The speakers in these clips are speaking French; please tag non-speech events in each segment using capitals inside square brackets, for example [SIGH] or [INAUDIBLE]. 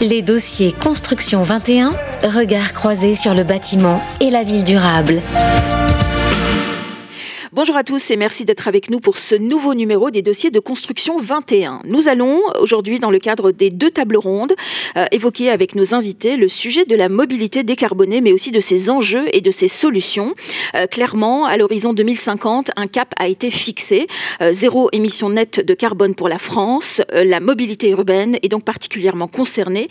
Les dossiers Construction 21, regard croisé sur le bâtiment et la ville durable. Bonjour à tous et merci d'être avec nous pour ce nouveau numéro des dossiers de construction 21. Nous allons aujourd'hui, dans le cadre des deux tables rondes, euh, évoquer avec nos invités le sujet de la mobilité décarbonée, mais aussi de ses enjeux et de ses solutions. Euh, clairement, à l'horizon 2050, un cap a été fixé. Euh, zéro émission nette de carbone pour la France. la mobilité urbaine est donc particulièrement concernée,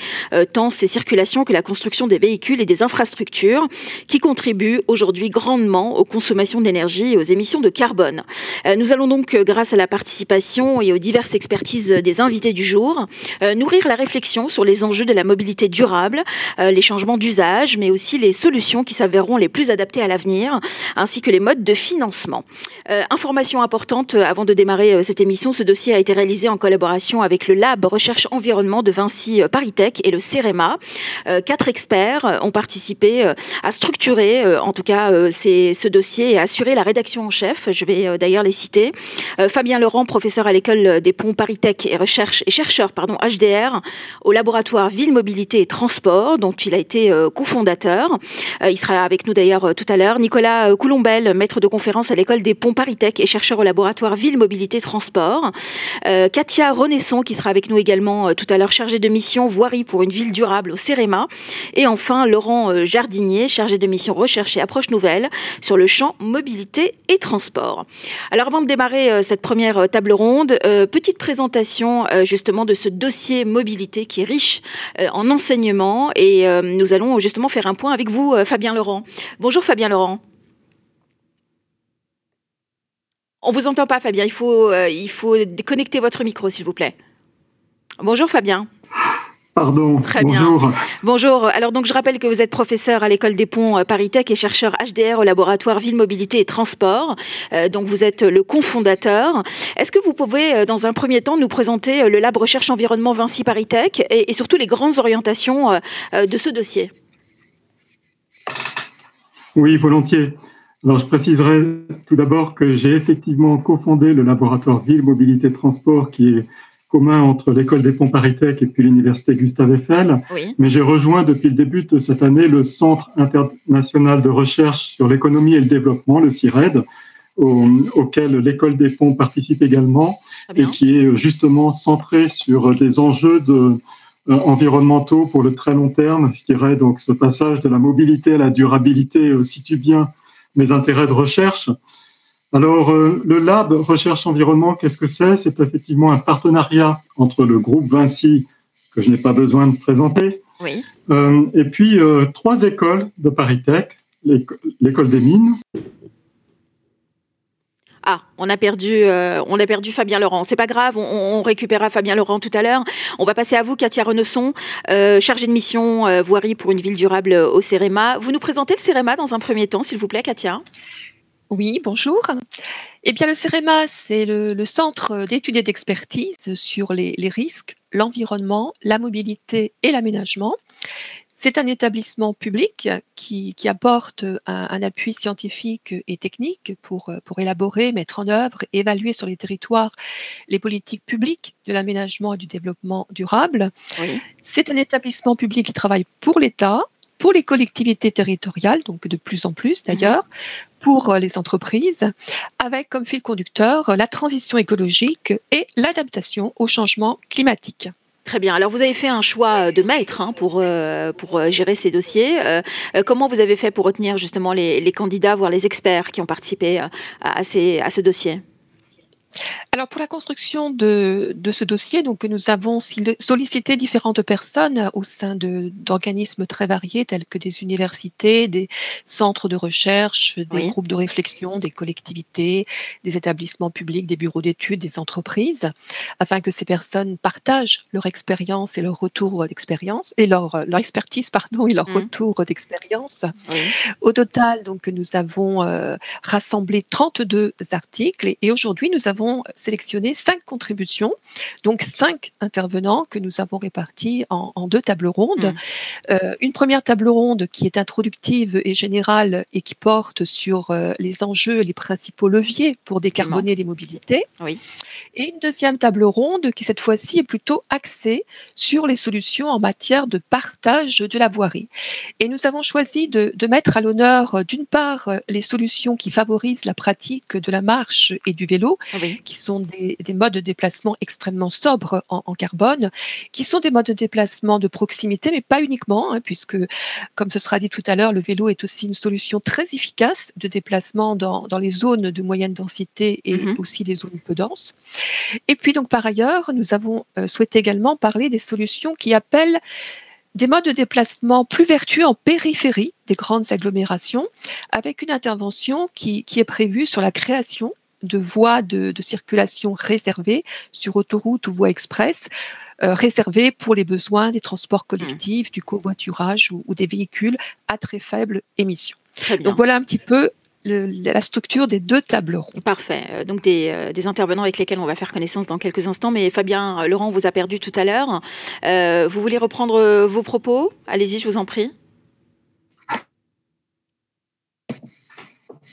tant ces circulations que la construction des véhicules et des infrastructures, qui contribuent aujourd'hui grandement aux consommations d'énergie et aux émissions de carbone. Euh, nous allons donc, euh, grâce à la participation et aux diverses expertises des invités du jour, euh, nourrir la réflexion sur les enjeux de la mobilité durable, les changements d'usage, mais aussi les solutions qui s'avéreront les plus adaptées à l'avenir, ainsi que les modes de financement. information importante avant de démarrer cette émission, ce dossier a été réalisé en collaboration avec le Lab Recherche Environnement de Vinci Paritech et le CEREMA. quatre experts ont participé à structurer, en tout cas, ce dossier et à assurer la rédaction en chef je vais euh, d'ailleurs les citer. Euh, Fabien Laurent, professeur à l'école des ponts et, recherche, et chercheur HDR au laboratoire Ville, Mobilité et Transport, dont il a été euh, cofondateur. il sera avec nous d'ailleurs tout à l'heure. Nicolas Coulombel, maître de conférence à l'école des ponts Paritech et chercheur au laboratoire Ville, Mobilité et Transport. Katia Renesson, qui sera avec nous également tout à l'heure, chargée de mission voirie pour une ville durable au CEREMA. Et enfin, Laurent Jardinier, chargé de mission recherche et approche nouvelle sur le champ mobilité et transport. Alors avant de démarrer euh, cette première euh, table ronde, euh, petite présentation justement de ce dossier mobilité qui est riche en enseignements et nous allons justement faire un point avec vous, Fabien Laurent. Bonjour Fabien Laurent. On vous entend pas, Fabien. Il faut, il faut déconnecter votre micro, s'il vous plaît. Bonjour, Fabien. Pardon. Très Bonjour. bien. Bonjour. Alors donc je rappelle que vous êtes professeur à l'école des ponts euh, Paris-Tech et chercheur HDR au laboratoire Ville Mobilité et Transport. Euh, donc vous êtes le cofondateur. Est-ce que vous pouvez euh, dans un premier temps nous présenter le lab recherche environnement Vinci Paris-Tech et, et, surtout les grandes orientations de ce dossier? Oui, volontiers. Alors je préciserai tout d'abord que j'ai effectivement cofondé le laboratoire Ville Mobilité et Transport qui est commun entre l'école des ponts Paritech et puis l'université Gustave Eiffel. Mais j'ai rejoint depuis le début de cette année le Centre international de recherche sur l'économie et le développement, le CIRED, auquel l'école des ponts participe également et qui est justement centré sur des enjeux de, euh, environnementaux pour le très long terme. Je dirais donc ce passage de la mobilité à la durabilité situe bien mes intérêts de recherche. Alors, euh, le Lab Recherche Environnement, qu'est-ce que c'est? C'est effectivement un partenariat entre le groupe Vinci, que je n'ai pas besoin de présenter, oui. euh, et puis euh, trois écoles de Paris-Tech, l'école des mines. Ah, on a perdu, on a perdu Fabien Laurent. C'est pas grave, on, récupérera Fabien Laurent tout à l'heure. On va passer à vous, Katia Renesson, euh, chargée de mission voirie pour une ville durable au CEREMA. Vous nous présentez le CEREMA dans un premier temps, s'il vous plaît, Katia? Oui, bonjour. Eh bien, le CEREMA, c'est le, centre d'études et d'expertise sur les, risques, l'environnement, la mobilité et l'aménagement. C'est un établissement public qui, apporte un, appui scientifique et technique pour, pour élaborer, mettre en œuvre, évaluer sur les territoires les politiques publiques de l'aménagement et du développement durable. C'est un établissement public qui travaille pour l'État, pour les collectivités territoriales, donc de plus en plus d'ailleurs, pour euh, les entreprises, avec comme fil conducteur euh, la transition écologique et l'adaptation au changement climatique. Très bien. Alors, vous avez fait un choix de maître hein, pour, euh, pour gérer ces dossiers. comment vous avez fait pour retenir justement les, candidats, voire les experts qui ont participé ces, à ce dossier? Alors pour la construction de, ce dossier, donc nous avons sollicité différentes personnes au sein d'organismes très variés tels que des universités, des centres de recherche, des groupes de réflexion, des collectivités, des établissements publics, des bureaux d'études, des entreprises, afin que ces personnes partagent leur expérience et leur retour d'expérience et leur, leur expertise pardon et leur mmh. retour d'expérience. Au total, donc nous avons euh, rassemblé 32 articles et, et aujourd'hui nous avons avons sélectionné cinq contributions, donc cinq intervenants que nous avons répartis en, deux tables rondes. Mmh. Euh, une première table ronde qui est introductive et générale et qui porte sur euh, les enjeux et les principaux leviers pour décarboner les mobilités. Oui. Et une deuxième table ronde qui cette fois-ci est plutôt axée sur les solutions en matière de partage de la voirie. Et nous avons choisi de, mettre à l'honneur d'une part les solutions qui favorisent la pratique de la marche et du vélo, qui sont des, modes de déplacement extrêmement sobres en, carbone, qui sont des modes de déplacement de proximité, mais pas uniquement, hein, puisque, comme ce sera dit tout à l'heure, le vélo est aussi une solution très efficace de déplacement dans, les zones de moyenne densité et mm-hmm. aussi les zones peu denses. Et puis donc par ailleurs, nous avons euh, souhaité également parler des solutions qui appellent des modes de déplacement plus vertueux en périphérie des grandes agglomérations, avec une intervention qui, est prévue sur la création de voies de, circulation réservées sur autoroute ou voies express, euh, réservées pour les besoins des transports collectifs, du covoiturage ou, ou, des véhicules à très faible émission. Donc voilà un petit peu la structure des deux tables rondes. Parfait. Euh, donc euh, des, intervenants avec lesquels on va faire connaissance dans quelques instants. Mais Fabien, Laurent vous a perdu tout à l'heure. vous voulez reprendre vos propos? Allez-y, je vous en prie.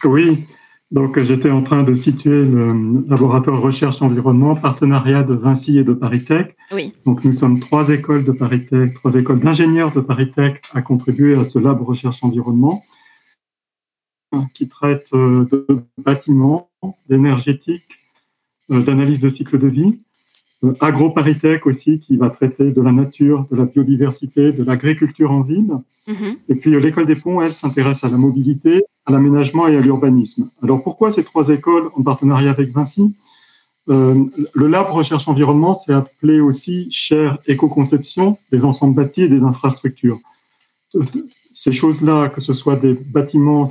Oui. Donc j'étais en train de situer le laboratoire recherche environnement, partenariat de Vinci et de ParisTech. Oui. Donc nous sommes trois écoles de ParisTech, trois écoles d'ingénieurs de ParisTech à contribuer à ce lab recherche environnement qui traite euh, de bâtiments, d'énergétique, euh, d'analyse de cycle de vie. Euh, AgroParisTech aussi, qui va traiter de la nature, de la biodiversité, de l'agriculture en ville. Mm-hmm. Et puis l'école des ponts, elle, s'intéresse à la mobilité, à l'aménagement et à l'urbanisme. Alors pourquoi ces trois écoles en partenariat avec Vinci? Le lab recherche environnement, c'est appelé aussi chaire éco-conception des ensembles bâtis et des infrastructures. Ces choses-là, que ce soit des bâtiments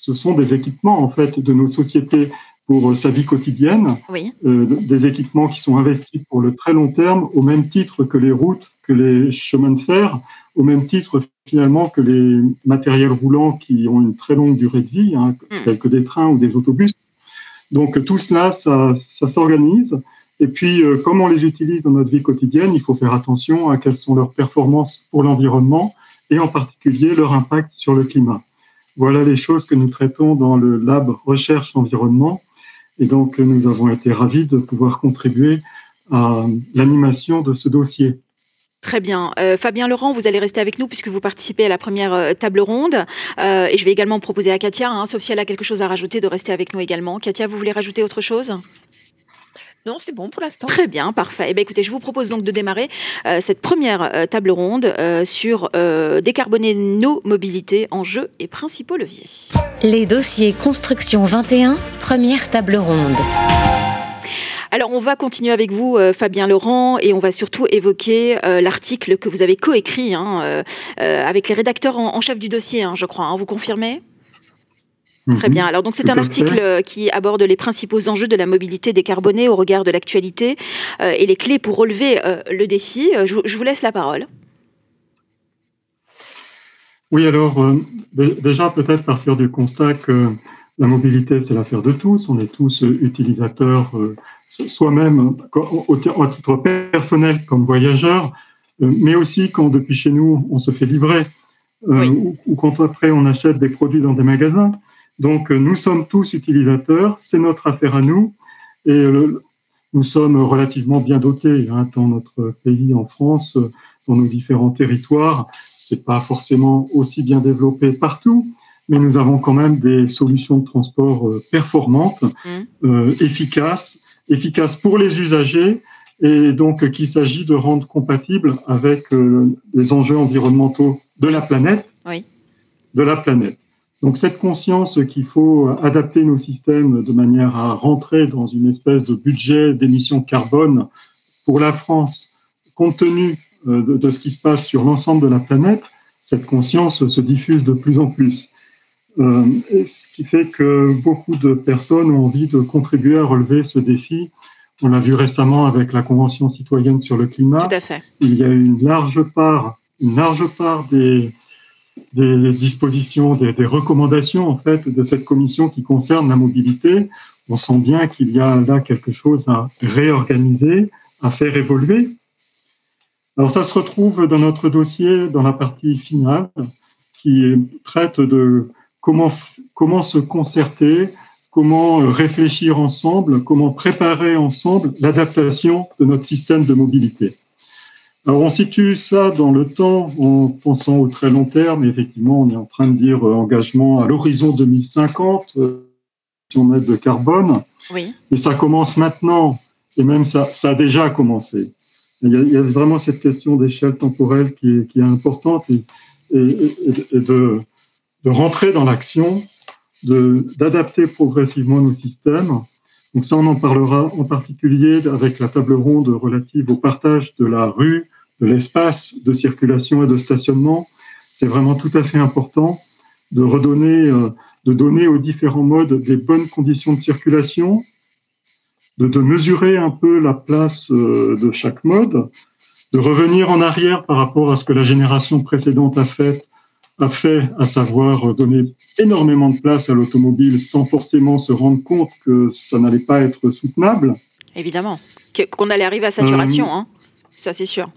ce sont des équipements en fait de nos sociétés pour euh, sa vie quotidienne, euh, des équipements qui sont investis pour le très long terme, au même titre que les routes, que les chemins de fer, au même titre finalement que les matériels roulants qui ont une très longue durée de vie, hein, hmm. tels que des trains ou des autobus. Donc tout cela, ça, s'organise. Et puis, euh, comme on les utilise dans notre vie quotidienne, il faut faire attention à quelles sont leurs performances pour l'environnement et en particulier leur impact sur le climat. Voilà les choses que nous traitons dans le lab recherche environnement. Et donc, nous avons été ravis de pouvoir contribuer à l'animation de ce dossier. Très bien. Euh, Fabien Laurent, vous allez rester avec nous puisque vous participez à la première euh, table ronde. Euh, et je vais également proposer à Katia, hein, sauf si elle a quelque chose à rajouter, de rester avec nous également. Katia, vous voulez rajouter autre chose? Non, c'est bon pour l'instant. Très bien, parfait. Eh bien, écoutez, je vous propose donc de démarrer euh, cette première euh, table ronde euh, sur décarboner nos mobilités, enjeux et principaux leviers. Les dossiers Construction 21, première table ronde. Alors, on va continuer avec vous, Fabien Laurent, et on va surtout évoquer l'article que vous avez coécrit hein, avec les rédacteurs en, chef du dossier, hein, je crois. Hein. vous confirmez? Très bien. Alors donc c'est un article euh, qui aborde les principaux enjeux de la mobilité décarbonée au regard de l'actualité euh, et les clés pour relever euh, le défi. Je, vous laisse la parole. Oui, alors déjà peut-être partir du constat que la mobilité c'est l'affaire de tous. On est tous utilisateurs soi-même au, titre personnel comme voyageurs, mais aussi quand depuis chez nous on se fait livrer. ou, quand après on achète des produits dans des magasins. Donc, euh, nous sommes tous utilisateurs, c'est notre affaire à nous, et euh, nous sommes relativement bien dotés hein, dans notre pays, en France, dans nos différents territoires. C'est pas forcément aussi bien développé partout, mais nous avons quand même des solutions de transport euh, performantes, mmh. efficaces, efficaces pour les usagers, et donc qu'il s'agit de rendre compatibles avec les enjeux environnementaux de la planète. Oui. De la planète. Donc cette conscience qu'il faut adapter nos systèmes de manière à rentrer dans une espèce de budget d'émissions carbone pour la France, compte tenu euh, de, ce qui se passe sur l'ensemble de la planète, cette conscience se diffuse de plus en plus. Euh, ce qui fait que beaucoup de personnes ont envie de contribuer à relever ce défi. On l'a vu récemment avec la Convention citoyenne sur le climat. Tout à fait. Il y a une large part, une large part des, des dispositions, des, recommandations en fait de cette commission qui concerne la mobilité, on sent bien qu'il y a là quelque chose à réorganiser, à faire évoluer. Alors ça se retrouve dans notre dossier, dans la partie finale, qui traite de comment, comment se concerter, comment réfléchir ensemble, comment préparer ensemble l'adaptation de notre système de mobilité. Alors on situe ça dans le temps en pensant au très long terme. Effectivement, on est en train de dire euh, engagement à l'horizon 2050, euh, net de carbone. Oui. Mais ça commence maintenant, et même ça, ça a déjà commencé. Il y a, il y a vraiment cette question d'échelle temporelle qui est, qui est importante et, et, et de, de rentrer dans l'action, d'adapter progressivement nos systèmes. Donc ça, on en parlera en particulier avec la table ronde relative au partage de la rue, l'espace de circulation et de stationnement. C'est vraiment tout à fait important de redonner, euh, de donner aux différents modes des bonnes conditions de circulation, de, de mesurer un peu la place euh, de chaque mode, de revenir en arrière par rapport à ce que la génération précédente a fait a fait, à savoir donner énormément de place à l'automobile sans forcément se rendre compte que ça n'allait pas être soutenable. Évidemment, qu'on allait arriver à saturation, euh, hein. ça c'est sûr.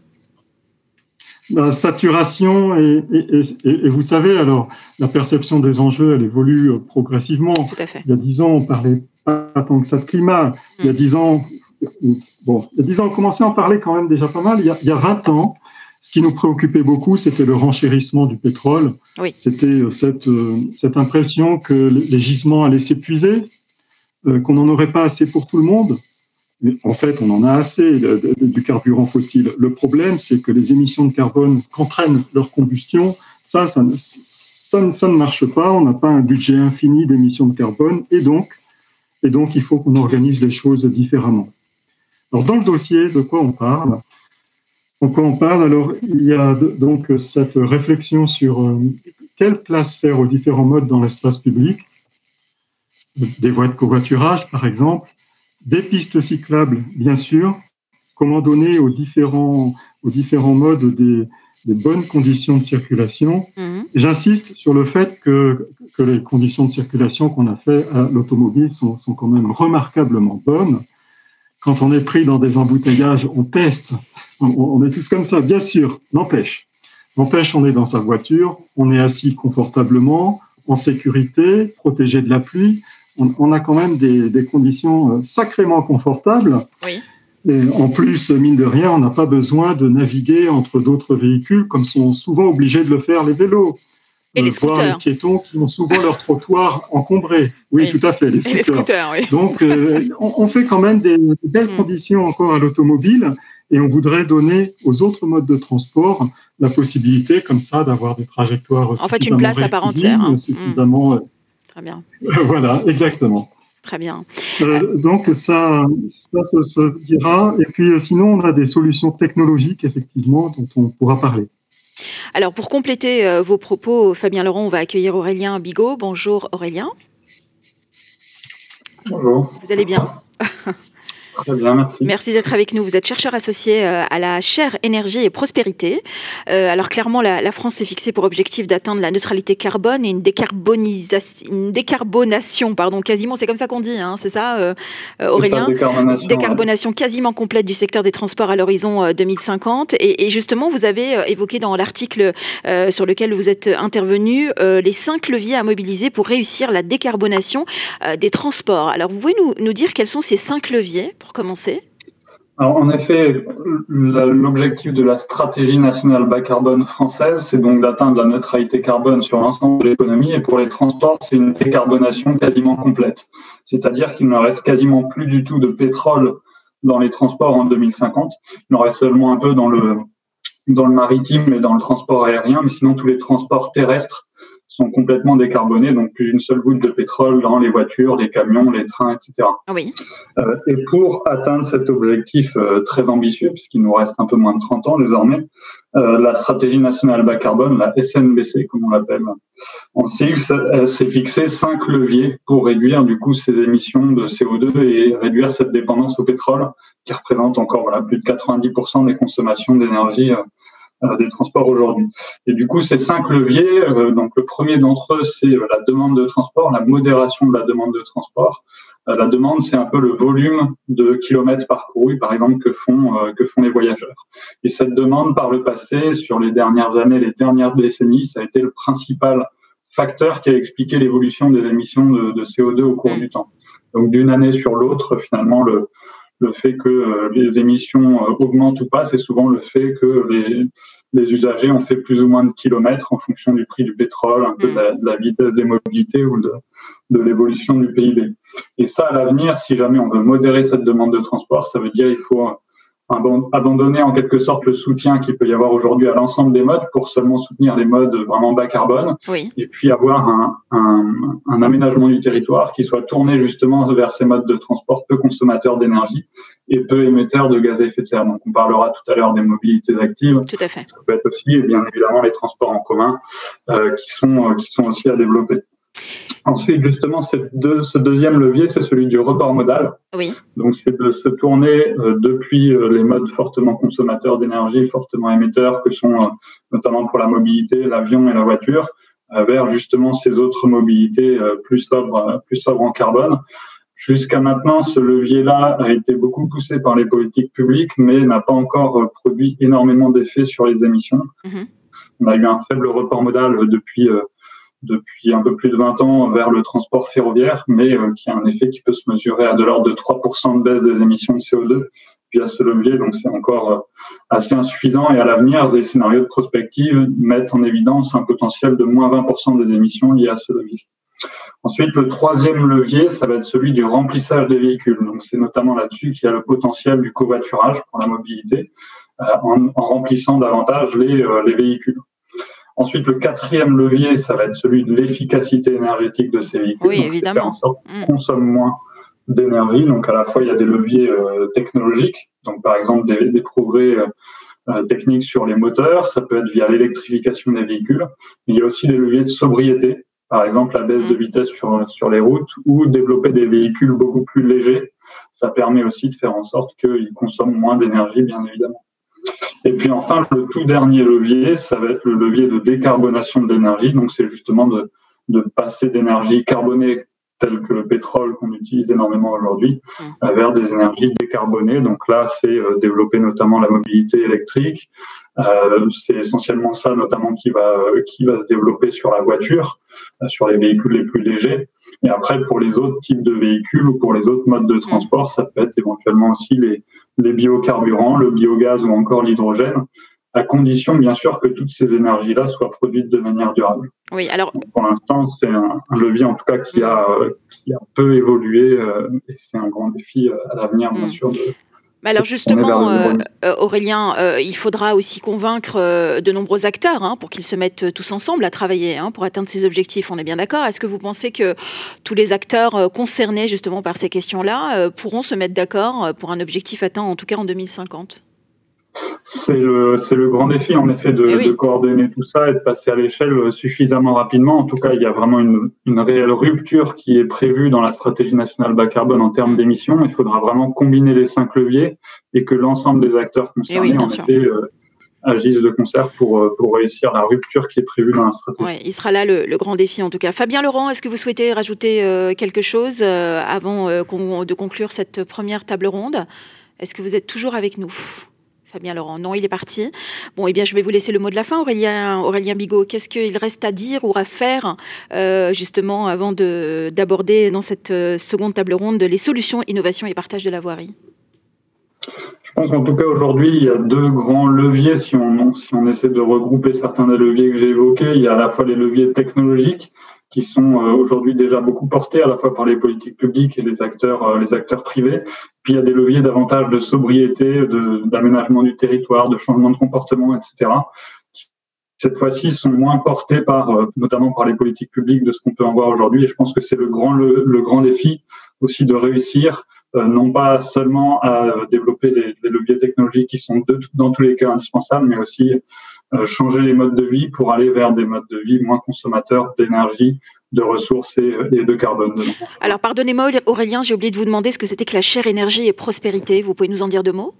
La saturation, et, et, vous savez, alors, la perception des enjeux, elle évolue progressivement. Tout à fait. Il y a dix ans, on parlait pas tant que ça de climat. Il y a mm. dix ans, bon, il y a dix ans, on commençait à en parler quand même déjà pas mal. Il y a, il y a 20 ans, ce qui nous préoccupait beaucoup, c'était le renchérissement du pétrole. Oui. C'était euh, cette, euh, cette impression que les gisements allaient s'épuiser, euh, qu'on n'en aurait pas assez pour tout le monde. En fait, on en a assez du carburant fossile. Le problème, c'est que les émissions de carbone qu'entraîne leur combustion, ça, ça, ça, ça ne marche pas. On n'a pas un budget infini d'émissions de carbone. Et donc, et donc il faut qu'on organise les choses différemment. Alors, dans le dossier, de quoi on parle? Donc, on parle, alors, il y a donc cette réflexion sur euh, quelle place faire aux différents modes dans l'espace public, des voies de covoiturage, par exemple, des pistes cyclables, bien sûr, comment donner aux différents, aux différents modes des, bonnes conditions de circulation. Mhm. J'insiste sur le fait que, que, les conditions de circulation qu'on a fait à l'automobile sont, sont quand même remarquablement bonnes. Quand on est pris dans des embouteillages, on teste on, est tous comme ça, bien sûr, n'empêche. N'empêche, on est dans sa voiture, on est assis confortablement, en sécurité, protégé de la pluie. On, a quand même des, conditions euh, sacrément confortables. Oui. Et en plus, mine de rien, on n'a pas besoin de naviguer entre d'autres véhicules comme sont souvent obligés de le faire les vélos. Et les scooters. les piétons qui ont souvent leur trottoir encombré. Oui, tout à fait, les scooters. oui. Donc, euh, on, fait quand même des belles mm. conditions encore à l'automobile et on voudrait donner aux autres modes de transport la possibilité, comme ça, d'avoir des trajectoires. En fait, une place à part entière. Hein. Suffisamment. Euh, Très bien. [LAUGHS] voilà, exactement. Très bien. Euh, donc ça, ça se, dira. Et puis euh, sinon, on a des solutions technologiques, effectivement, dont on pourra parler. Alors pour compléter vos propos, Fabien Laurent, on va accueillir Aurélien Bigot. Bonjour Aurélien. Bonjour. Vous allez bien? [LAUGHS] Très bien, merci. Merci d'être avec nous. Vous êtes chercheur associé euh, à la chaire énergie et prospérité. Euh, alors clairement, la, France s'est fixée pour objectif d'atteindre la neutralité carbone et une décarbonisation, une décarbonation, pardon, quasiment, c'est comme ça qu'on dit, hein, c'est ça, euh, Aurélien? Décarbonation, décarbonation quasiment complète du secteur des transports à l'horizon 2050. Et, et, justement, vous avez évoqué dans l'article sur lequel vous êtes intervenu les cinq leviers à mobiliser pour réussir la décarbonation des transports. Alors, vous pouvez nous, nous dire quels sont ces cinq leviers pour commencer alors, en effet, l'objectif de la stratégie nationale bas carbone française, c'est donc d'atteindre la neutralité carbone sur l'ensemble de l'économie. Et pour les transports, c'est une décarbonation quasiment complète. C'est-à-dire qu'il ne reste quasiment plus du tout de pétrole dans les transports en 2050. Il en reste seulement un peu dans le, dans le maritime et dans le transport aérien, mais sinon tous les transports terrestres sont complètement décarbonés, donc plus une seule goutte de pétrole dans les voitures, les camions, les trains, etc. Oui. Euh, et pour atteindre cet objectif euh, très ambitieux, puisqu'il nous reste un peu moins de 30 ans désormais, euh, la stratégie nationale bas carbone, la SNBC comme on l'appelle en sigle, s'est fixé cinq leviers pour réduire du coup ces émissions de CO2 et réduire cette dépendance au pétrole qui représente encore voilà, plus de 90% des consommations d'énergie des transports aujourd'hui. Et du coup, ces cinq leviers, donc le premier d'entre eux, c'est la demande de transport, la modération de la demande de transport. la demande, c'est un peu le volume de kilomètres parcourus, par exemple, que font que font les voyageurs. Et cette demande, par le passé, sur les dernières années, les dernières décennies, ça a été le principal facteur qui a expliqué l'évolution des émissions de, CO2 au cours du temps. Donc d'une année sur l'autre, finalement, le, le fait que euh, les émissions euh, augmentent ou pas, c'est souvent le fait que les, usagers ont fait plus ou moins de kilomètres en fonction du prix du pétrole, de la vitesse des mobilités ou de, de l'évolution du PIB. Et ça, à l'avenir, si jamais on veut modérer cette demande de transport, ça veut dire qu'il faut abandonner en quelque sorte le soutien qu'il peut y avoir aujourd'hui à l'ensemble des modes pour seulement soutenir les modes vraiment bas carbone et puis avoir un, un, un, aménagement du territoire qui soit tourné justement vers ces modes de transport peu consommateurs d'énergie et peu émetteurs de gaz à effet de serre. Donc on parlera tout à l'heure des mobilités actives. Tout à fait. Ça peut être aussi bien évidemment les transports en commun euh, qui sont euh, qui sont aussi à développer. Ensuite, justement, ce deuxième levier, c'est celui du report modal. Oui. Donc, c'est de se tourner euh, depuis euh, les modes fortement consommateurs d'énergie, fortement émetteurs, que sont euh, notamment pour la mobilité, l'avion et la voiture, vers justement ces autres mobilités plus sobres, plus sobres en carbone. Jusqu'à maintenant, ce levier-là a été beaucoup poussé par les politiques publiques, mais n'a pas encore produit énormément d'effets sur les émissions. Mm-hmm. On a eu un faible report modal depuis depuis un peu plus de 20 ans vers le transport ferroviaire, mais euh, qui a un effet qui peut se mesurer à de l'ordre de 3% de baisse des émissions de CO2 via ce levier. Donc c'est encore euh, assez insuffisant et à l'avenir, des scénarios de prospective mettent en évidence un potentiel de moins 20% des émissions liées à ce levier. Ensuite, le troisième levier, ça va être celui du remplissage des véhicules. Donc c'est notamment là-dessus qu'il y a le potentiel du covoiturage pour la mobilité, euh, en, remplissant davantage les véhicules. Ensuite, le quatrième levier, ça va être celui de l'efficacité énergétique de ces véhicules. Oui, évidemment. Faire en sorte mm. consomment moins d'énergie. Donc, à la fois, il y a des leviers euh, technologiques, donc par exemple des, des progrès euh, euh techniques sur les moteurs. Ça peut être via l'électrification des véhicules. il y a aussi des leviers de sobriété, par exemple la baisse de mm. vitesse sur, sur les routes ou développer des véhicules beaucoup plus légers. Ça permet aussi de faire en sorte qu'ils consomment moins d'énergie, bien évidemment. Et puis enfin, le tout dernier levier, ça va être le levier de décarbonation de l'énergie. Donc c'est justement de, de passer d'énergie carbonée telle que le pétrole qu'on utilise énormément aujourd'hui mmh. vers des énergies décarbonées. Donc là, c'est euh, développer notamment la mobilité électrique. Euh, c'est essentiellement ça, notamment, qui va qui va se développer sur la voiture, euh, sur les véhicules les plus légers. Et après, pour les autres types de véhicules ou pour les autres modes de transport, ça peut être éventuellement aussi les les biocarburants, le biogaz ou encore l'hydrogène, à condition bien sûr que toutes ces énergies-là soient produites de manière durable. Oui, alors pour l'instant, c'est un, levier en tout cas qui a, qui a peu évolué euh, et c'est un grand défi euh, à l'avenir bien mm. sûr de, alors justement, euh, Aurélien, il faudra aussi convaincre de nombreux acteurs hein, pour qu'ils se mettent tous ensemble à travailler hein, pour atteindre ces objectifs. On est bien d'accord. Est-ce que vous pensez que tous les acteurs concernés justement par ces questions-là pourront se mettre d'accord pour un objectif atteint en tout cas en 2050 c'est le, le, grand défi, en effet, de, eh de, coordonner tout ça et de passer à l'échelle suffisamment rapidement. En tout cas, il y a vraiment une, une, réelle rupture qui est prévue dans la stratégie nationale bas carbone en termes d'émissions. Il faudra vraiment combiner les cinq leviers et que l'ensemble des acteurs eh concernés, en effet, euh, agissent de concert pour, euh, pour réussir la rupture qui est prévue dans la stratégie. Ouais, il sera là le, le, grand défi en tout cas. Fabien Laurent, est-ce que vous souhaitez rajouter euh, quelque chose avant de conclure cette première table ronde? Est-ce que vous êtes toujours avec nous? Fabien Laurent. Non, il est parti. Bon, eh bien, je vais vous laisser le mot de la fin, Aurélien, Bigot. Qu'est-ce qu'il reste à dire ou à faire, euh, justement, avant d'aborder dans cette euh, seconde table ronde les solutions, innovation et partage de la voirie? Je pense qu'en tout cas, aujourd'hui, il y a deux grands leviers. Si on, si on essaie de regrouper certains des leviers que j'ai évoqués, il y a à la fois les leviers technologiques qui sont euh, aujourd'hui déjà beaucoup portés à la fois par les politiques publiques et les acteurs, euh, les acteurs privés. Puis il y a des leviers davantage de sobriété, d'aménagement du territoire, de changement de comportement, etc. Cette fois-ci, sont moins portés par, euh, notamment par les politiques publiques de ce qu'on peut en voir aujourd'hui. Et je pense que c'est le grand, le, grand défi aussi de réussir, non pas seulement à développer des, des leviers technologiques qui sont dans tous les cas indispensables, mais aussi changer les modes de vie pour aller vers des modes de vie moins consommateurs d'énergie, de ressources et, de carbone. Alors pardonnez-moi Aurélien, j'ai oublié de vous demander ce que c'était que la chère énergie et prospérité. Vous pouvez nous en dire deux mots?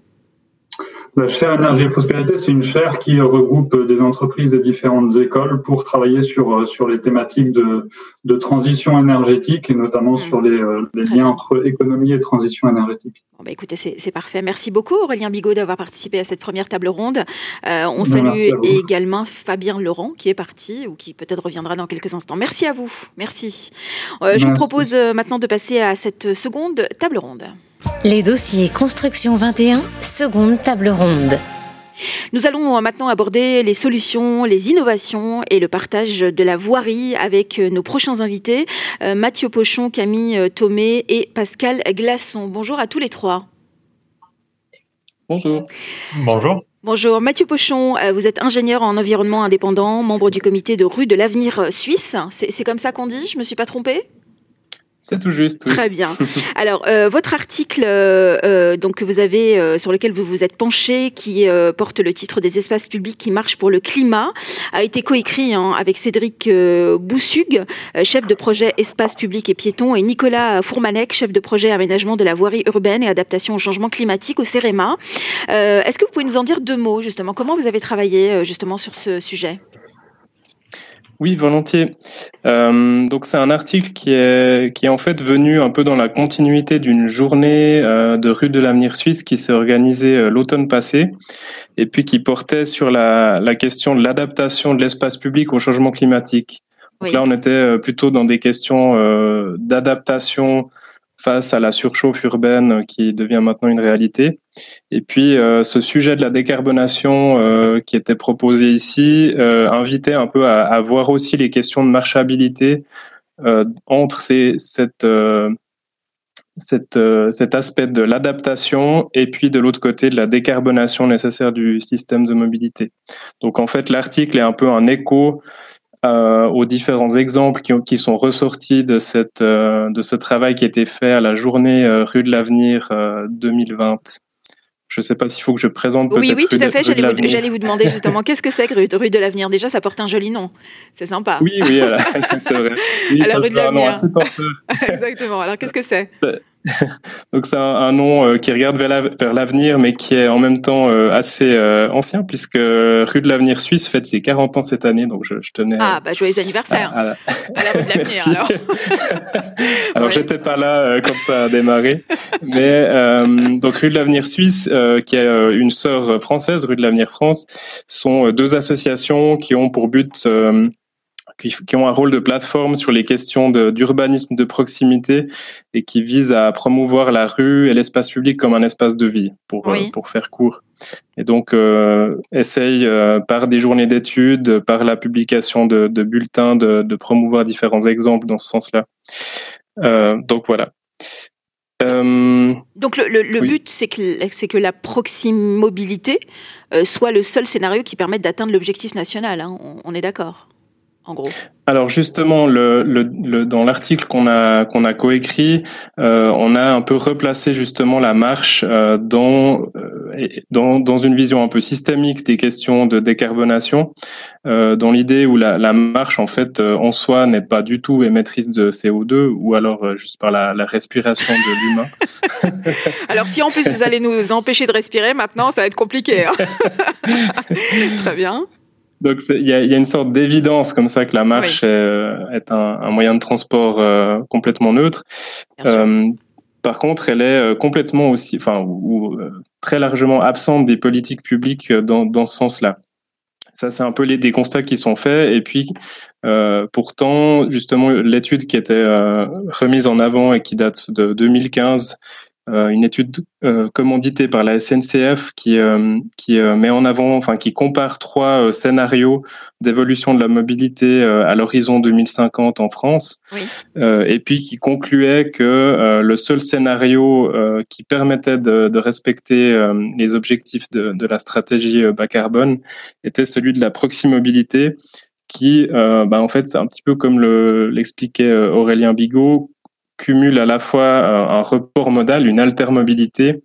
La chaire énergie et prospérité, c'est une chaire qui regroupe des entreprises et différentes écoles pour travailler sur, sur les thématiques de, de transition énergétique et notamment sur les, euh, les liens entre économie et transition énergétique. Bon bah écoutez, c'est parfait. Merci beaucoup Aurélien Bigot d'avoir participé à cette première table ronde. Euh, on salue également Fabien Laurent qui est parti ou qui peut-être reviendra dans quelques instants. Merci à vous. Merci. Euh, je vous propose maintenant de passer à cette seconde table ronde. Les dossiers Construction 21, seconde table ronde. Nous allons maintenant aborder les solutions, les innovations et le partage de la voirie avec nos prochains invités, euh, Mathieu Pochon, Camille euh, Thomé et Pascal Glasson. Bonjour à tous les trois. Bonjour. Bonjour. Bonjour, Mathieu Pochon, euh, vous êtes ingénieur en environnement indépendant, membre du comité de rue de l'avenir suisse. C'est comme ça qu'on dit Je ne me suis pas trompée? C'est tout juste. Très bien. [LAUGHS] Alors, euh, votre article, euh, euh, donc que vous avez, sur lequel vous vous êtes penché, qui porte le titre des espaces publics qui marchent pour le climat, a été coécrit hein, avec Cédric Boussug, chef de projet espace public et piéton, et Nicolas Fourmanec, chef de projet aménagement de la voirie urbaine et adaptation au changement climatique au CEREMA. Est-ce que vous pouvez nous en dire deux mots justement? Comment vous avez travaillé justement sur ce sujet? Oui, volontiers. Euh, donc c'est un article qui est qui est en fait venu un peu dans la continuité d'une journée euh, de rue de l'avenir suisse qui s'est organisée euh, l'automne passé et puis qui portait sur la, la question de l'adaptation de l'espace public au changement climatique. Donc là, on était plutôt dans des questions d'adaptation face à la surchauffe urbaine qui devient maintenant une réalité. Et puis euh, ce sujet de la décarbonation euh, qui était proposé ici euh, invitait un peu à, voir aussi les questions de marchabilité entre ces, cette, cet aspect de l'adaptation et puis de l'autre côté de la décarbonation nécessaire du système de mobilité. Donc en fait l'article est un peu un écho euh, aux différents exemples qui, qui, sont ressortis de, cette, euh, de ce travail qui a été fait à la journée euh, Rue de l'Avenir 2020. Je ne sais pas s'il faut que je présente peut-être. Oui, oui, tout à fait. J'allais vous, vous, demander justement [LAUGHS] qu'est-ce que c'est que rue, rue de l'Avenir? Déjà, ça porte un joli nom. C'est sympa. Oui, oui, [LAUGHS] c'est vrai. Oui, la rue de l'Avenir. [LAUGHS] Exactement. Alors, qu'est-ce que c'est [LAUGHS] Donc c'est un, nom euh, qui regarde vers l'avenir, mais qui est en même temps euh, assez euh, ancien, puisque Rue de l'Avenir Suisse fête ses 40 ans cette année, donc je, je tenais... Ah, bah joyeux anniversaire. à, la... Rue de l'Avenir, [LAUGHS] alors. [LAUGHS] Alors j'étais pas là quand ça a démarré, mais donc Rue de l'Avenir Suisse, qui est une sœur française, Rue de l'Avenir France, sont deux associations qui ont pour but qui, ont un rôle de plateforme sur les questions d'urbanisme de, proximité et qui visent à promouvoir la rue et l'espace public comme un espace de vie, pour, euh, pour faire court. Et donc, euh, essaye euh, par des journées d'études, par la publication de, de bulletins, de, de, promouvoir différents exemples dans ce sens-là. Euh, donc voilà. Donc le, le, but, c'est que, que la proximité soit le seul scénario qui permette d'atteindre l'objectif national. Hein. on, on est d'accord en gros alors justement, le, le, dans l'article qu'on a qu'on a coécrit, euh, on a un peu replacé justement la marche euh, dans, euh, dans dans une vision un peu systémique des questions de décarbonation, dans l'idée où la, la, marche en fait en soi n'est pas du tout émettrice de CO2 ou alors juste par la, la respiration de l'humain. [LAUGHS] [LAUGHS] alors si en plus vous allez nous empêcher de respirer maintenant, ça va être compliqué. Hein [LAUGHS] Très bien. Donc il y a, y a, une sorte d'évidence comme ça que la marche est, est un, un, moyen de transport euh, complètement neutre. Euh, par contre, elle est euh, complètement aussi, enfin, ou, euh, très largement absente des politiques publiques dans, dans ce sens-là. Ça, c'est un peu les, des constats qui sont faits. Et puis, euh, pourtant, justement, l'étude qui était remise en avant et qui date de 2015 euh, une étude euh, commanditée par la SNCF qui euh, qui met en avant, enfin qui compare trois scénarios d'évolution de la mobilité à l'horizon 2050 en France, oui. et puis qui concluait que le seul scénario qui permettait de, de respecter les objectifs de, de, la stratégie bas carbone était celui de la proximobilité qui, bah, en fait, c'est un petit peu comme l'expliquait Aurélien Bigot, cumule à la fois euh, un report modal, une altermobilité,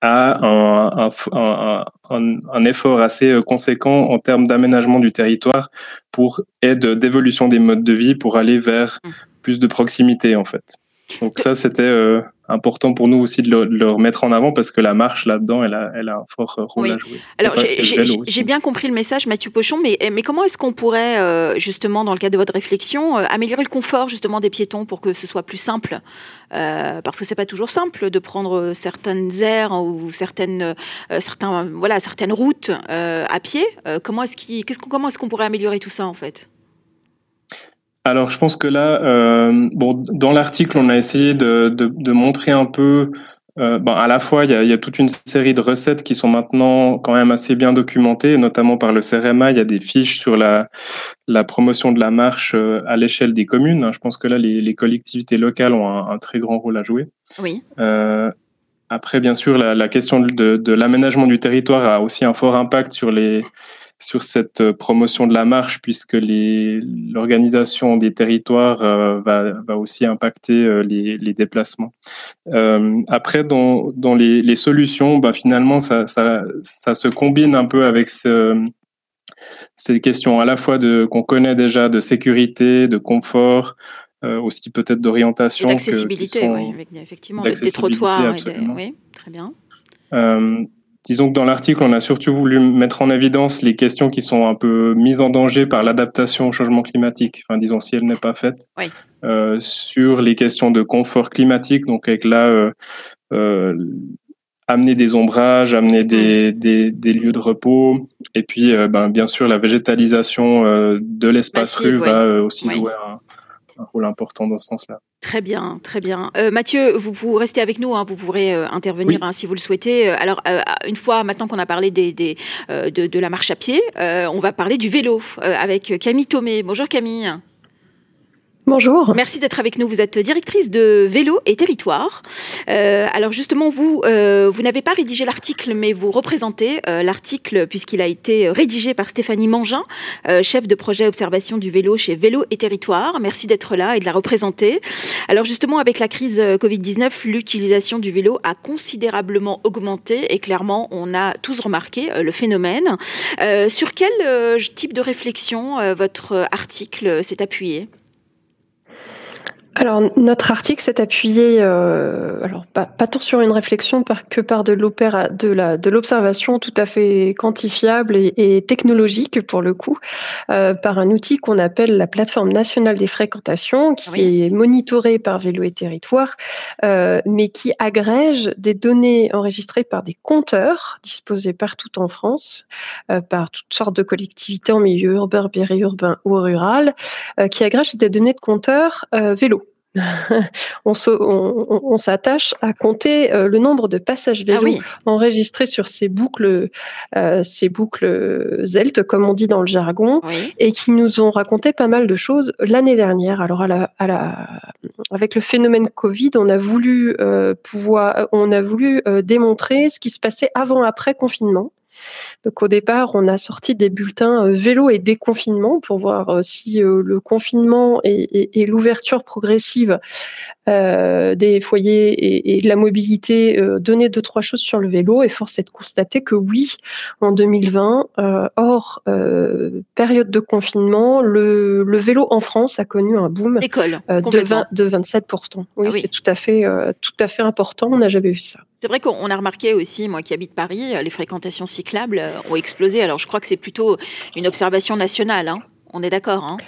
à un, un, un, un, effort assez euh, conséquent en termes d'aménagement du territoire pour aide d'évolution des modes de vie pour aller vers mmh. plus de proximité en fait. Donc ça, c'était euh, important pour nous aussi de le, remettre en avant parce que la marche là-dedans, elle a, elle a un fort rôle à jouer. Alors j'ai bien compris le message, Mathieu Pochon, mais, mais comment est-ce qu'on pourrait euh, justement, dans le cadre de votre réflexion, euh, améliorer le confort justement des piétons pour que ce soit plus simple Parce que c'est pas toujours simple de prendre certaines aires ou certaines, certains, voilà, certaines routes à pied. comment est-ce qu'on est comment est-ce qu'on pourrait améliorer tout ça en fait? Alors, je pense que là, euh, bon, dans l'article, on a essayé de, de, de montrer un peu. Euh, bon, à la fois, il y, a, il y, a, toute une série de recettes qui sont maintenant quand même assez bien documentées, notamment par le CRMA. Il y a des fiches sur la, la promotion de la marche euh, à l'échelle des communes. Je pense que là, les, les collectivités locales ont un, un, très grand rôle à jouer. Oui. Euh, après, bien sûr, la, la question de, de l'aménagement du territoire a aussi un fort impact sur les, sur cette euh, promotion de la marche puisque l'organisation des territoires euh, va, va, aussi impacter euh, les, les, déplacements. Euh, après, dans, dans les, les, solutions, bah, finalement, ça, ça, ça, se combine un peu avec ce, ces questions à la fois de qu'on connaît déjà de sécurité, de confort, aussi peut-être d'orientation. D'accessibilité, oui, effectivement, des trottoirs. Et. Oui, très bien. Disons que dans l'article, on a surtout voulu mettre en évidence les questions qui sont un peu mises en danger par l'adaptation au changement climatique. Enfin, disons si elle n'est pas faite. Oui. Euh, sur les questions de confort climatique, donc avec là euh, euh, amener des ombrages, amener des, mm. des, des, lieux de repos, et puis euh, ben, bien sûr la végétalisation de l'espace rue va aussi jouer un, un rôle important dans ce sens-là. Très bien, très bien. Euh, Mathieu, vous, vous restez avec nous, hein, vous pourrez euh, intervenir oui. hein, si vous le souhaitez. Euh, alors, euh, une fois maintenant qu'on a parlé des, des euh, de, de, la marche à pied, on va parler du vélo avec Camille Thomé. Bonjour Camille. Merci d'être avec nous. Vous êtes directrice de Vélo et Territoire. Euh, alors justement, vous, euh, vous n'avez pas rédigé l'article, mais vous représentez euh, l'article puisqu'il a été rédigé par Stéphanie Mangin, chef de projet observation du vélo chez Vélo et Territoire. Merci d'être là et de la représenter. Alors justement, avec la crise Covid-19, l'utilisation du vélo a considérablement augmenté et clairement, on a tous remarqué le phénomène. sur quel type de réflexion votre article s'est appuyé? Alors notre article s'est appuyé, euh, alors pas, pas, tant sur une réflexion par, que par de l'opéra, de de l'observation tout à fait quantifiable et, et technologique pour le coup, euh, par un outil qu'on appelle la plateforme nationale des fréquentations, qui oui. est monitorée par Vélo et Territoire, euh, mais qui agrège des données enregistrées par des compteurs disposés partout en France, euh, par toutes sortes de collectivités en milieu urbain, périurbain ou rural, euh, qui agrègent des données de compteurs euh, vélo. [LAUGHS] on, on, on s'attache à compter euh, le nombre de passages vélo ah oui. enregistrés sur ces boucles, euh, ces boucles ZELT, comme on dit dans le jargon, oui. et qui nous ont raconté pas mal de choses l'année dernière. Alors, à la, à la, avec le phénomène Covid, on a voulu euh, pouvoir, on a voulu euh, démontrer ce qui se passait avant-après confinement. Donc au départ, on a sorti des bulletins euh, vélo et déconfinement pour voir euh, si euh, le confinement et, et, et l'ouverture progressive euh, des foyers et, et, de la mobilité euh, donnaient deux trois choses sur le vélo. Et force est de constater que oui, en 2020, euh, hors période de confinement, le, le, vélo en France a connu un boom École, de, 20, de 27 Oui, ah oui. c'est tout à fait tout à fait important. On n'a jamais vu ça. C'est vrai qu'on a remarqué aussi, moi qui habite Paris, les fréquentations cyclables ont explosé. Alors je crois que c'est plutôt une observation nationale. Hein. On est d'accord. Hein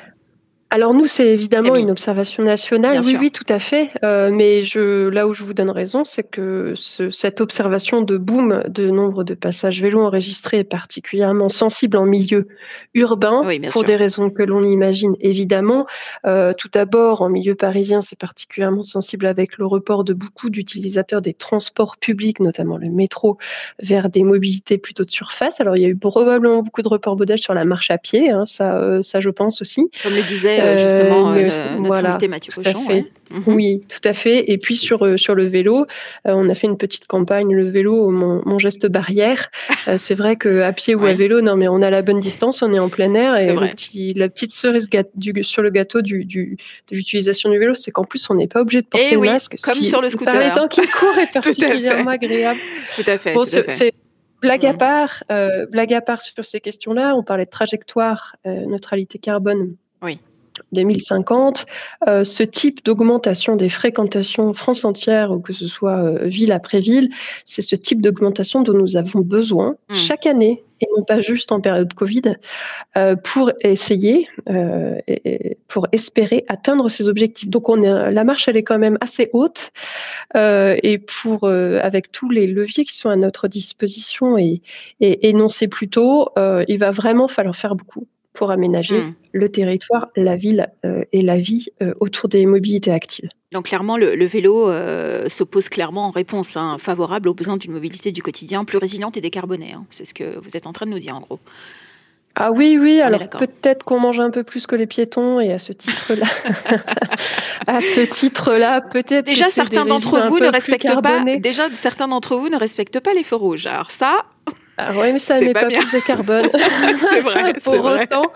alors nous, c'est évidemment oui. une observation nationale. Bien oui, sûr. oui, tout à fait. Euh, mais je, là où je vous donne raison, c'est que ce, cette observation de boom de nombre de passages vélos enregistrés est particulièrement sensible en milieu urbain oui, pour sûr. des raisons que l'on imagine évidemment. Euh, tout d'abord, en milieu parisien, c'est particulièrement sensible avec le report de beaucoup d'utilisateurs des transports publics, notamment le métro, vers des mobilités plutôt de surface. Alors il y a eu probablement beaucoup de reports modèles sur la marche à pied, hein, ça, euh, ça je pense aussi. Comme le disait justement euh, le, notre voilà, Mathieu Cochon. Ouais. Mmh. Oui, tout à fait. Et puis sur, euh, sur le vélo, on a fait une petite campagne, le vélo, mon, mon geste barrière. [LAUGHS] c'est vrai qu'à pied ou ouais. à vélo, non, mais on a la bonne [LAUGHS] distance, on est en plein air. Et petit, la petite cerise du, sur le gâteau du, du, de l'utilisation du vélo, c'est qu'en plus, on n'est pas obligé de porter et le oui, masque. Comme qui, sur le scooter. Par les temps qui courent est [LAUGHS] particulièrement agréable. Tout à fait. Bon, c'est Blague à part, euh, blague à part sur ces questions-là, on parlait de trajectoire, euh, neutralité carbone. Oui 2050, euh, ce type d'augmentation des fréquentations France entière, ou que ce soit euh, ville après ville, c'est ce type d'augmentation dont nous avons besoin mmh. chaque année et non pas juste en période Covid, euh, pour essayer, et, pour espérer atteindre ces objectifs. Donc on est, la marche, elle est quand même assez haute, et pour avec tous les leviers qui sont à notre disposition et, et énoncés plus tôt, il va vraiment falloir faire beaucoup pour aménager mmh. le territoire, la ville euh, et la vie euh, autour des mobilités actives. Donc clairement, le, vélo euh, s'oppose clairement en réponse hein, favorable aux besoins d'une mobilité du quotidien plus résiliente et décarbonée. Hein. C'est ce que vous êtes en train de nous dire en gros. Ah oui, oui, alors peut-être qu'on mange un peu plus que les piétons et à ce titre-là, [LAUGHS] à ce titre-là, peut-être. Déjà, certains d'entre vous ne respectent pas. Déjà, certains d'entre vous ne respectent pas les feux rouges. Alors ça, ah oui, mais ça n'est pas, plus de carbone. [LAUGHS] c'est vrai. [LAUGHS] Pour autant.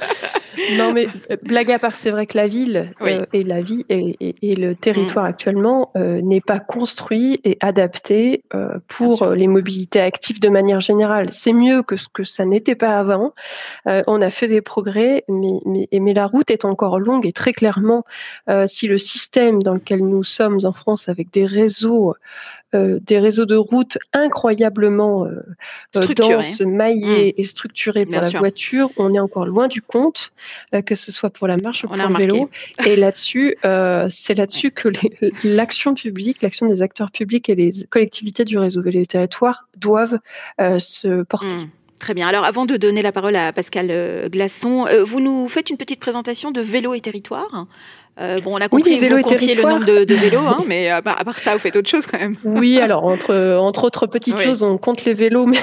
Non, mais euh, blague à part, c'est vrai que la ville euh, et la vie et, le territoire mm. actuellement euh, n'est pas construit et adapté pour les mobilités actives de manière générale. C'est mieux que ce que ça n'était pas avant. on a fait des progrès, mais, mais, mais, la route est encore longue et très clairement, si le système dans lequel nous sommes en France avec des réseaux des réseaux de routes incroyablement euh, euh denses, maillés mmh. et structurés pour la voiture, on est encore loin du compte, euh, que ce soit pour la marche ou pour le vélo. Et là-dessus, [LAUGHS] c'est là-dessus que l'action publique, l'action des acteurs publics et les collectivités du réseau vélo et territoire doivent se porter. Mmh. Très bien. Alors, avant de donner la parole à Pascal Glasson, vous nous faites une petite présentation de Vélo et Territoire. Euh, bon, on a compris que vous comptiez le nombre de, vélos, hein, mais à part, ça, vous faites autre chose quand même. [LAUGHS] Oui, alors entre, entre autres petites choses, on compte les vélos, [LAUGHS] mais,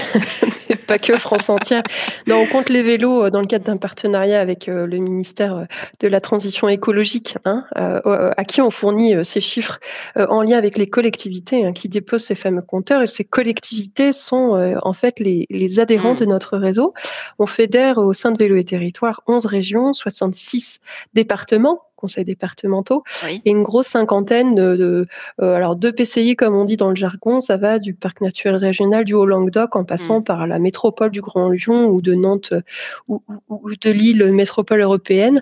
pas que France entière. Non, on compte les vélos euh, dans le cadre d'un partenariat avec euh, le ministère de la Transition écologique, hein, à qui on fournit ces chiffres en lien avec les collectivités hein, qui déposent ces fameux compteurs. Et ces collectivités sont en fait les, les adhérents mmh. de notre réseau. On fédère au sein de Vélo et Territoire 11 régions, 66 départements conseils départementaux, et une grosse cinquantaine de, euh, alors deux PCI comme on dit dans le jargon, ça va du parc naturel régional du Haut-Languedoc en passant mmh. par la métropole du Grand Lyon ou de Nantes euh, ou, de l'île métropole européenne.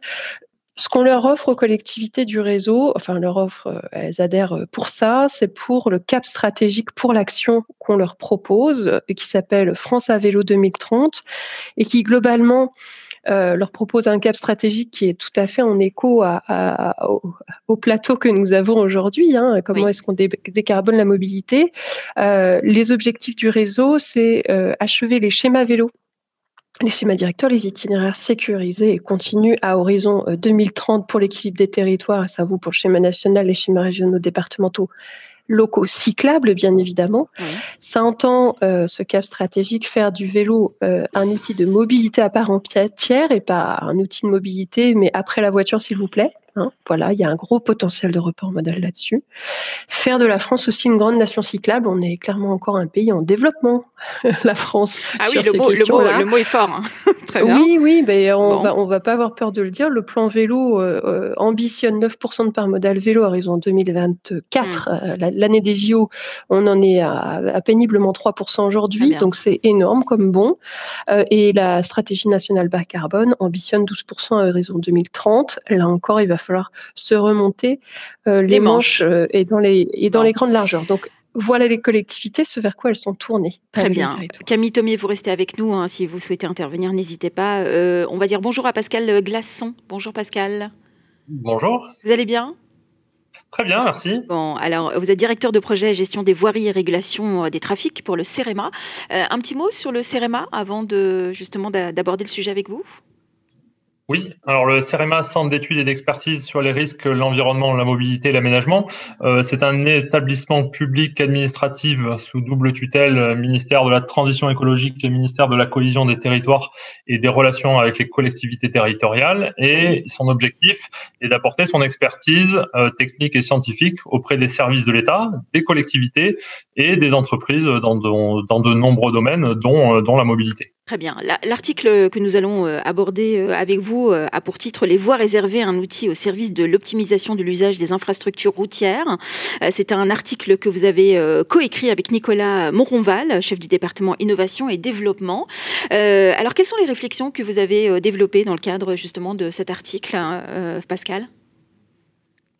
Ce qu'on leur offre aux collectivités du réseau, enfin leur offre, euh, elles adhèrent pour ça, c'est pour le cap stratégique pour l'action qu'on leur propose, et qui s'appelle France à vélo 2030, et qui globalement euh, leur propose un cap stratégique qui est tout à fait en écho au, plateau que nous avons aujourd'hui. Hein. comment est-ce qu'on décarbone la mobilité euh, Les objectifs du réseau, c'est euh, achever les schémas vélos les schémas directeurs, les itinéraires sécurisés et continus à horizon 2030 pour l'équilibre des territoires, ça vaut pour le schéma national, les schémas régionaux départementaux locaux cyclables, bien évidemment. Ça entend, euh, ce cap stratégique, faire du vélo euh, un outil de mobilité à part entière et pas un outil de mobilité, mais après la voiture, s'il vous plaît. Hein, voilà, il y a un gros potentiel de report modal là-dessus. Faire de la France aussi une grande nation cyclable, on est clairement encore un pays en développement, [LAUGHS] la France. Ah oui, le mot, le, mot, est fort. Hein. [LAUGHS] Très bien. Oui, oui, mais on va, on va pas avoir peur de le dire. Le plan vélo euh, euh, ambitionne 9% de part modal vélo à raison 2024. Mm. Euh, l'année des JO, on en est à, péniblement 3% aujourd'hui, donc c'est énorme comme bon. et la stratégie nationale bas carbone ambitionne 12% à raison 2030. Là encore, il va falloir se remonter euh, les, manches, euh, et dans les et dans les grandes largeurs. Donc voilà les collectivités, ce vers quoi elles sont tournées. Très bien. Camille Thomier, vous restez avec nous. Hein, si vous souhaitez intervenir, n'hésitez pas. Euh, on va dire bonjour à Pascal Glasson. Bonjour Pascal. Bonjour. Vous allez bien? Très bien, merci. Bon, alors vous êtes directeur de projet gestion des voiries et régulation des trafics pour le CEREMA. un petit mot sur le CEREMA avant de justement d'aborder le sujet avec vous? Oui, alors le CEREMA, Centre d'études et d'expertise sur les risques, l'environnement, la mobilité et l'aménagement, euh, c'est un établissement public administratif sous double tutelle, euh, ministère de la Transition écologique et ministère de la Cohésion des territoires et des relations avec les collectivités territoriales. Et son objectif est d'apporter son expertise euh, technique et scientifique auprès des services de l'État, des collectivités et des entreprises dans de, dans de nombreux domaines, dont, dont la mobilité. Très bien. L'article que nous allons euh, aborder euh, avec vous euh, a pour titre Les voies réservées, un outil au service de l'optimisation de l'usage des infrastructures routières. C'est un article que vous avez coécrit avec Nicolas Moronval, chef du département innovation et développement. Alors, quelles sont les réflexions que vous avez développées dans le cadre justement de cet article, hein, Pascal?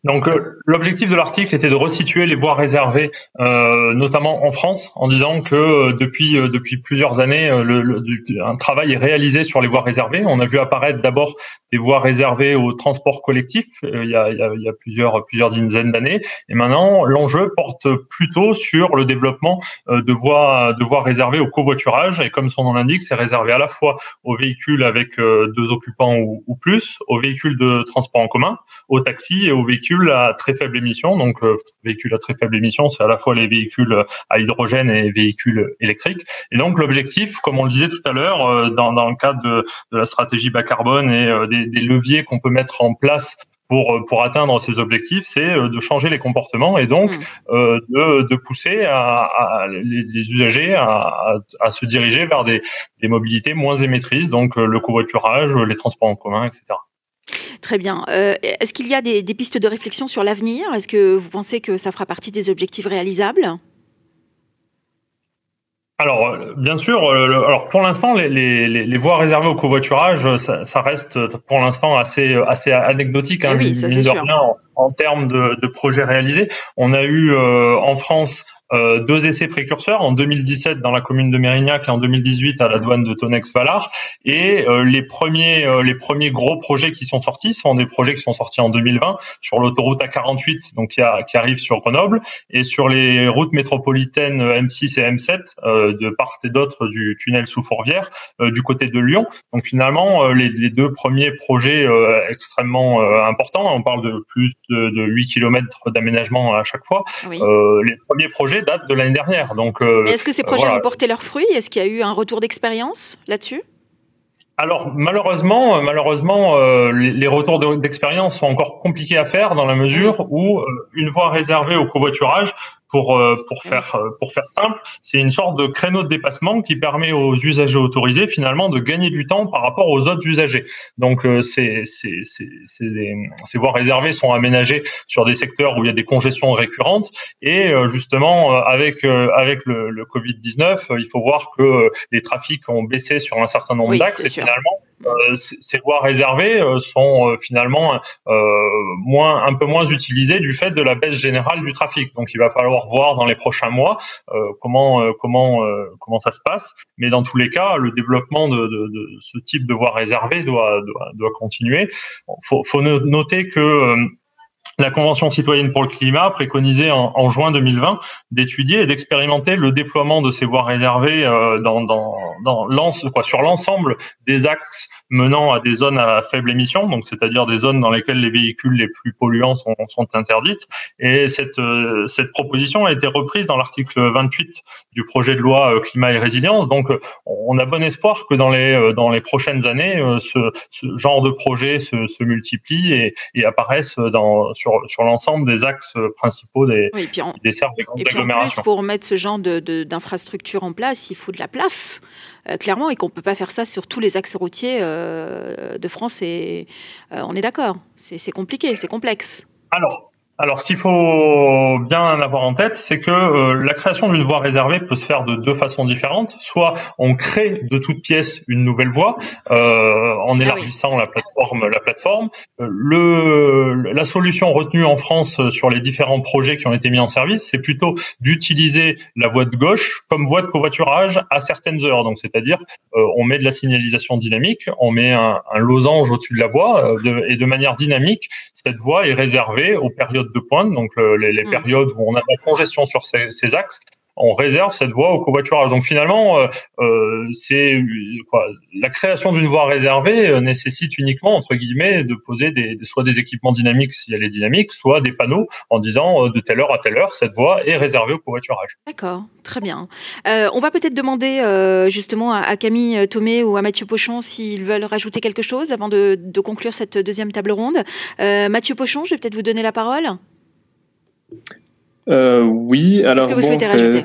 Donc euh, l'objectif de l'article était de resituer les voies réservées, euh, notamment en France, en disant que euh, depuis depuis plusieurs années, le, un travail est réalisé sur les voies réservées. On a vu apparaître d'abord des voies réservées au transport collectif il y a, il y a, plusieurs plusieurs dizaines d'années, et maintenant l'enjeu porte plutôt sur le développement de voies de voies réservées au covoiturage. Et comme son nom l'indique, c'est réservé à la fois aux véhicules avec deux occupants ou, ou plus, aux véhicules de transport en commun, aux taxis et aux véhicules à très faible émission. Donc, euh, véhicules à très faible émission, c'est à la fois les véhicules à hydrogène et les véhicules électriques. Et donc, l'objectif, comme on le disait tout à l'heure, euh, dans, dans, le cadre de, de, la stratégie bas carbone et euh, des, des leviers qu'on peut mettre en place pour, pour atteindre ces objectifs, c'est de changer les comportements et donc mmh. de, de, pousser à, à les, usagers à, à, se diriger vers des, des mobilités moins émettrices, donc le covoiturage, les transports en commun, etc. Très bien. Euh, est-ce qu'il y a des, pistes de réflexion sur l'avenir? Est-ce que vous pensez que ça fera partie des objectifs réalisables? Alors, bien sûr. Euh, alors, pour l'instant, les, voies réservées au covoiturage, ça, reste pour l'instant assez assez anecdotique, hein, eh oui, en, termes de, projets réalisés. On a eu euh, en France euh, deux essais précurseurs en 2017 dans la commune de Mérignac et en 2018 à la douane de Tonex-Valar. Et euh, les premiers euh, les premiers gros projets qui sont sortis sont des projets qui sont sortis en 2020 sur l'autoroute A48 donc qui, a, qui arrive sur Grenoble et sur les routes métropolitaines M6 et M7 de part et d'autre du tunnel sous Fourvière du côté de Lyon. Donc finalement les, les deux premiers projets extrêmement importants, on parle de plus de, de 8 km d'aménagement à chaque fois. les premiers projets date de l'année dernière. Donc, euh, est-ce que ces projets ont porté leurs fruits? Est-ce qu'il y a eu un retour d'expérience là-dessus? Alors malheureusement, euh, malheureusement, euh, les, retours d'expérience sont encore compliqués à faire dans la mesure où une voie réservée au covoiturage pour euh, pour faire euh, pour faire simple, c'est une sorte de créneau de dépassement qui permet aux usagers autorisés finalement de gagner du temps par rapport aux autres usagers. Donc euh, ces ces ces, ces, voies réservées sont aménagées sur des secteurs où il y a des congestions récurrentes et justement avec avec le, le Covid 19, il faut voir que les trafics ont baissé sur un certain nombre d'axes et finalement ces voies réservées sont finalement moins un peu moins utilisées du fait de la baisse générale du trafic. Donc il va falloir voir dans les prochains mois euh, comment euh, comment euh, comment ça se passe. Mais dans tous les cas, le développement de, de, de ce type de voies réservées doit doit, doit continuer. Il faut, faut noter que la Convention citoyenne pour le climat préconisait en, en juin 2020 d'étudier et d'expérimenter le déploiement de ces voies réservées euh, dans, dans, dans quoi, sur l'ensemble des axes menant à des zones à faible émission, donc c'est-à-dire des zones dans lesquelles les véhicules les plus polluants sont, sont interdites. Et cette, euh, cette proposition a été reprise dans l'article 28 du projet de loi euh, climat et résilience. Donc on a bon espoir que dans les, dans les prochaines années, ce, ce genre de projets se, se multiplient et, et dans sur, l'ensemble des axes principaux des, oui, des agglomérations. pour mettre ce genre d'infrastructure de, en place, il faut de la place, euh, clairement, et qu'on ne peut pas faire ça sur tous les axes routiers euh, de France. Et euh, on est d'accord, c'est compliqué, c'est complexe. Alors, alors, ce qu'il faut bien avoir en tête, c'est que euh, la création d'une voie réservée peut se faire de deux façons différentes. Soit on crée de toute pièce une nouvelle voie euh, en ah élargissant la plateforme. La plateforme. Euh, le, la solution retenue en France sur les différents projets qui ont été mis en service, c'est plutôt d'utiliser la voie de gauche comme voie de covoiturage à certaines heures. Donc, c'est-à-dire, on met de la signalisation dynamique, on met un, un losange au-dessus de la voie et de manière dynamique, cette voie est réservée aux périodes de pointe, donc les, hmm. périodes où on a de la congestion sur ces, axes, on réserve cette voie au covoiturage. Donc finalement, euh, euh, c'est La création d'une voie réservée euh, nécessite uniquement entre guillemets de poser des, soit des équipements dynamiques si elle est dynamique, soit des panneaux en disant de telle heure à telle heure cette voie est réservée au covoiturage. D'accord, très bien. on va peut-être demander justement à, Camille Thomé ou à Mathieu Pochon s'ils veulent rajouter quelque chose avant de conclure cette deuxième table ronde. Mathieu Pochon, je vais peut-être vous donner la parole. Euh, oui, alors. Est-ce que vous souhaitez rajouter,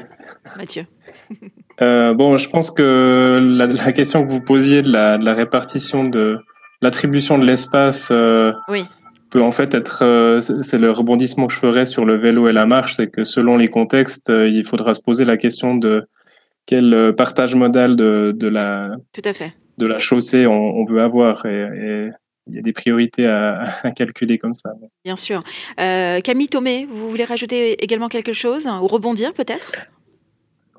Mathieu? [LAUGHS] Euh, Bon, je pense que la, la, question que vous posiez de la, de la répartition de l'attribution de l'espace euh, oui. peut en fait être, c'est le rebondissement que je ferais sur le vélo et la marche, c'est que selon les contextes, il faudra se poser la question de quel partage modal de, de la Tout à fait. de la chaussée on, on veut avoir et, et il y a des priorités à, [LAUGHS] calculer comme ça. Bien sûr. Euh, Camille Thomé, vous voulez rajouter également quelque chose ou rebondir peut-être?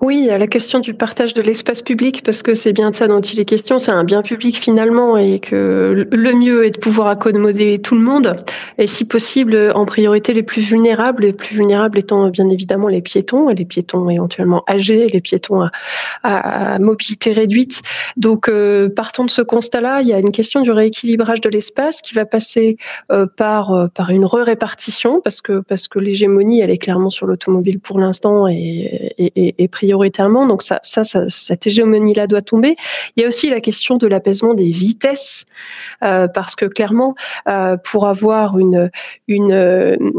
Oui, à la question du partage de l'espace public, parce que c'est bien de ça dont il est question, c'est un bien public finalement, et que le mieux est de pouvoir accommoder tout le monde, et si possible en priorité les plus vulnérables, les plus vulnérables étant bien évidemment les piétons, et les piétons éventuellement âgés, les piétons à, mobilité réduite. Donc euh, partant de ce constat-là, il y a une question du rééquilibrage de l'espace qui va passer euh, par, euh, par une re-répartition, parce que, parce que l'hégémonie, elle est clairement sur l'automobile pour l'instant et, et, et, et Donc ça, cette hégémonie-là doit tomber. Il y a aussi la question de l'apaisement des vitesses, euh, parce que clairement, euh, pour avoir une une,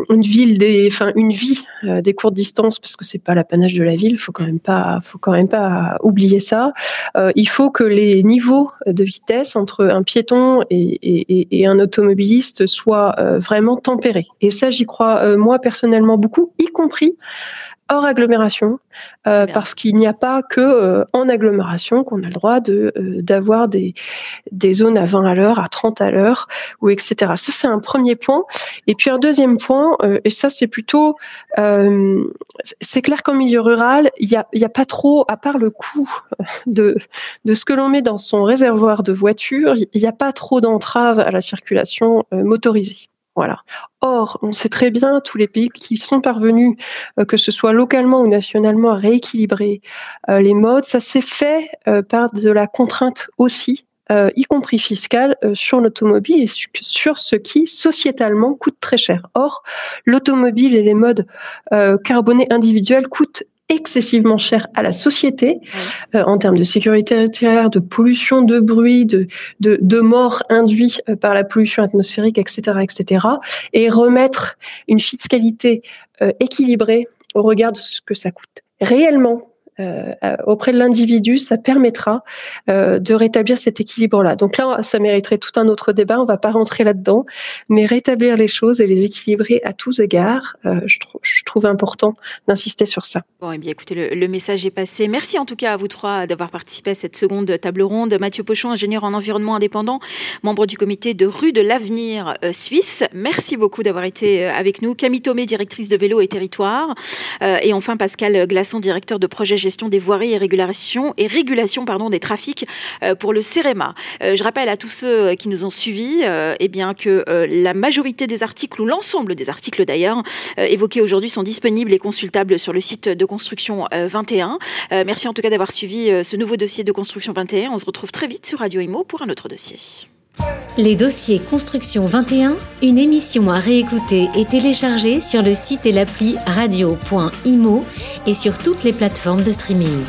une ville enfin une vie euh, des courtes distances, parce que c'est pas l'apanage de la ville, faut quand même pas, faut quand même pas oublier ça. Euh, il faut que les niveaux de vitesse entre un piéton et, un automobiliste soient euh, vraiment tempérés. Et ça, j'y crois euh, moi personnellement beaucoup, y compris hors agglomération, euh, parce qu'il n'y a pas que euh, en agglomération qu'on a le droit de euh, d'avoir des des zones à 20 à l'heure, à 30 à l'heure, ou etc. Ça c'est un premier point. Et puis un deuxième point, euh, et ça c'est plutôt, euh, c'est clair qu'en milieu rural, il y a il y a pas trop, à part le coût de de ce que l'on met dans son réservoir de voiture, il n'y a pas trop d'entraves à la circulation motorisée. Or, on sait très bien tous les pays qui sont parvenus, euh, que ce soit localement ou nationalement, à rééquilibrer euh, les modes, ça s'est fait euh, par de la contrainte aussi, y compris fiscale, sur l'automobile et sur ce qui sociétalement coûte très cher. Or, l'automobile et les modes carbonés individuels coûtent excessivement cher à la société euh, en termes de sécurité intérieure, de pollution, de bruit, de, de, de mort induite par la pollution atmosphérique, etc., etc. Et remettre une fiscalité euh, équilibrée au regard de ce que ça coûte réellement euh, auprès de l'individu, ça permettra euh, de rétablir cet équilibre-là. Donc là, ça mériterait tout un autre débat, on va pas rentrer là-dedans, mais rétablir les choses et les équilibrer à tous égards, euh, je, trou je, trouve important d'insister sur ça. Bon, et eh bien écoutez, le, message est passé. Merci en tout cas à vous trois d'avoir participé à cette seconde table ronde. Mathieu Pochon, ingénieur en environnement indépendant, membre du comité de rue de l'avenir euh, suisse. Merci beaucoup d'avoir été euh, avec nous. Camille Thomé, directrice de vélo et territoire. Euh, et enfin Pascal Glasson, directeur de projet gestion des voiries et régulation, et régulation pardon, des trafics euh, pour le CEREMA. Euh, je rappelle à tous ceux qui nous ont suivis euh, eh bien, que euh, la majorité des articles, ou l'ensemble des articles d'ailleurs, euh, évoqués aujourd'hui sont disponibles et consultables sur le site de Construction 21. Euh, merci en tout cas d'avoir suivi ce nouveau dossier de Construction 21. On se retrouve très vite sur Radio Imo pour un autre dossier. Les dossiers Construction 21, une émission à réécouter et télécharger sur le site et l'appli radio.imo et sur toutes les plateformes de streaming.